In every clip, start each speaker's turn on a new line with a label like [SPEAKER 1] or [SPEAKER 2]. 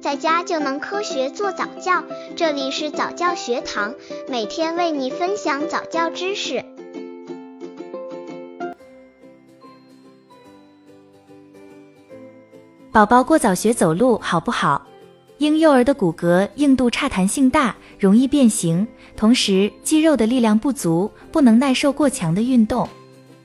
[SPEAKER 1] 在家就能科学做早教。这里是早教学堂，每天为你分享早教知识。
[SPEAKER 2] 宝宝过早学走路好不好？婴幼儿的骨骼硬度差，弹性大，容易变形，同时肌肉的力量不足，不能耐受过强的运动。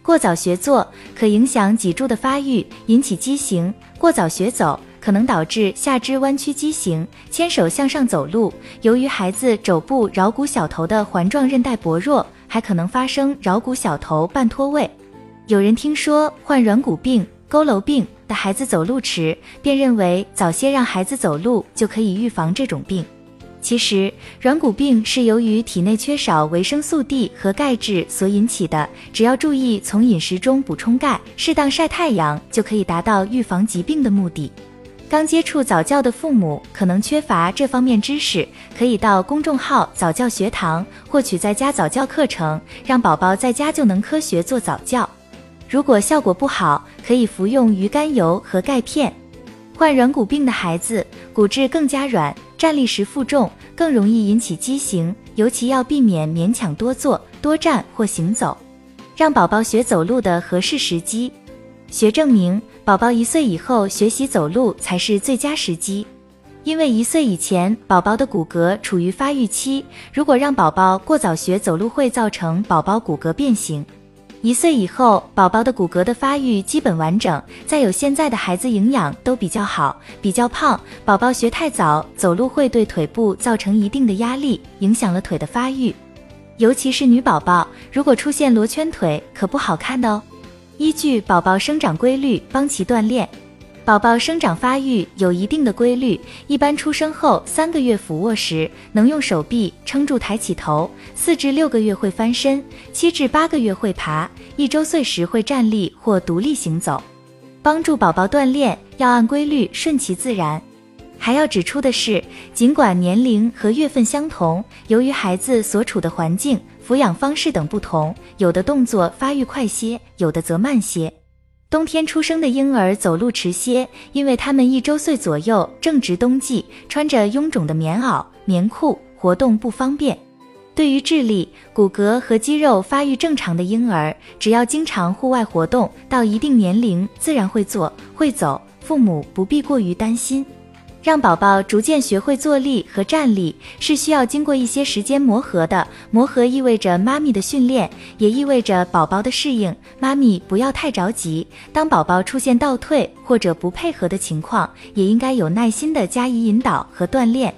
[SPEAKER 2] 过早学坐可影响脊柱的发育，引起畸形；过早学走可能导致下肢弯曲畸形。牵手向上走路，由于孩子肘部桡骨小头的环状韧带薄弱，还可能发生桡骨小头半脱位。有人听说患软骨病、佝偻病的孩子走路迟，便认为早些让孩子走路就可以预防这种病。其实，软骨病是由于体内缺少维生素 D 和钙质所引起的。只要注意从饮食中补充钙，适当晒太阳，就可以达到预防疾病的目的。刚接触早教的父母可能缺乏这方面知识，可以到公众号早教学堂获取在家早教课程，让宝宝在家就能科学做早教。如果效果不好，可以服用鱼肝油和钙片。患软骨病的孩子骨质更加软。站立时负重，更容易引起畸形，尤其要避免勉强多坐、多站或行走。让宝宝学走路的合适时机，学证明，宝宝一岁以后学习走路才是最佳时机，因为一岁以前宝宝的骨骼处于发育期，如果让宝宝过早学走路，会造成宝宝骨骼变形。一岁以后，宝宝的骨骼的发育基本完整，再有现在的孩子营养都比较好，比较胖，宝宝学太早走路会对腿部造成一定的压力，影响了腿的发育，尤其是女宝宝，如果出现罗圈腿，可不好看的哦。依据宝宝生长规律帮其锻炼。宝宝生长发育有一定的规律，一般出生后三个月俯卧时能用手臂撑住抬起头，四至六个月会翻身，七至八个月会爬，一周岁时会站立或独立行走。帮助宝宝锻炼要按规律顺其自然。还要指出的是，尽管年龄和月份相同，由于孩子所处的环境、抚养方式等不同，有的动作发育快些，有的则慢些。冬天出生的婴儿走路迟些，因为他们一周岁左右正值冬季，穿着臃肿的棉袄、棉裤，活动不方便。对于智力、骨骼和肌肉发育正常的婴儿，只要经常户外活动，到一定年龄自然会坐会走，父母不必过于担心。让宝宝逐渐学会坐立和站立，是需要经过一些时间磨合的。磨合意味着妈咪的训练，也意味着宝宝的适应。妈咪不要太着急，当宝宝出现倒退或者不配合的情况，也应该有耐心的加以引导和锻炼。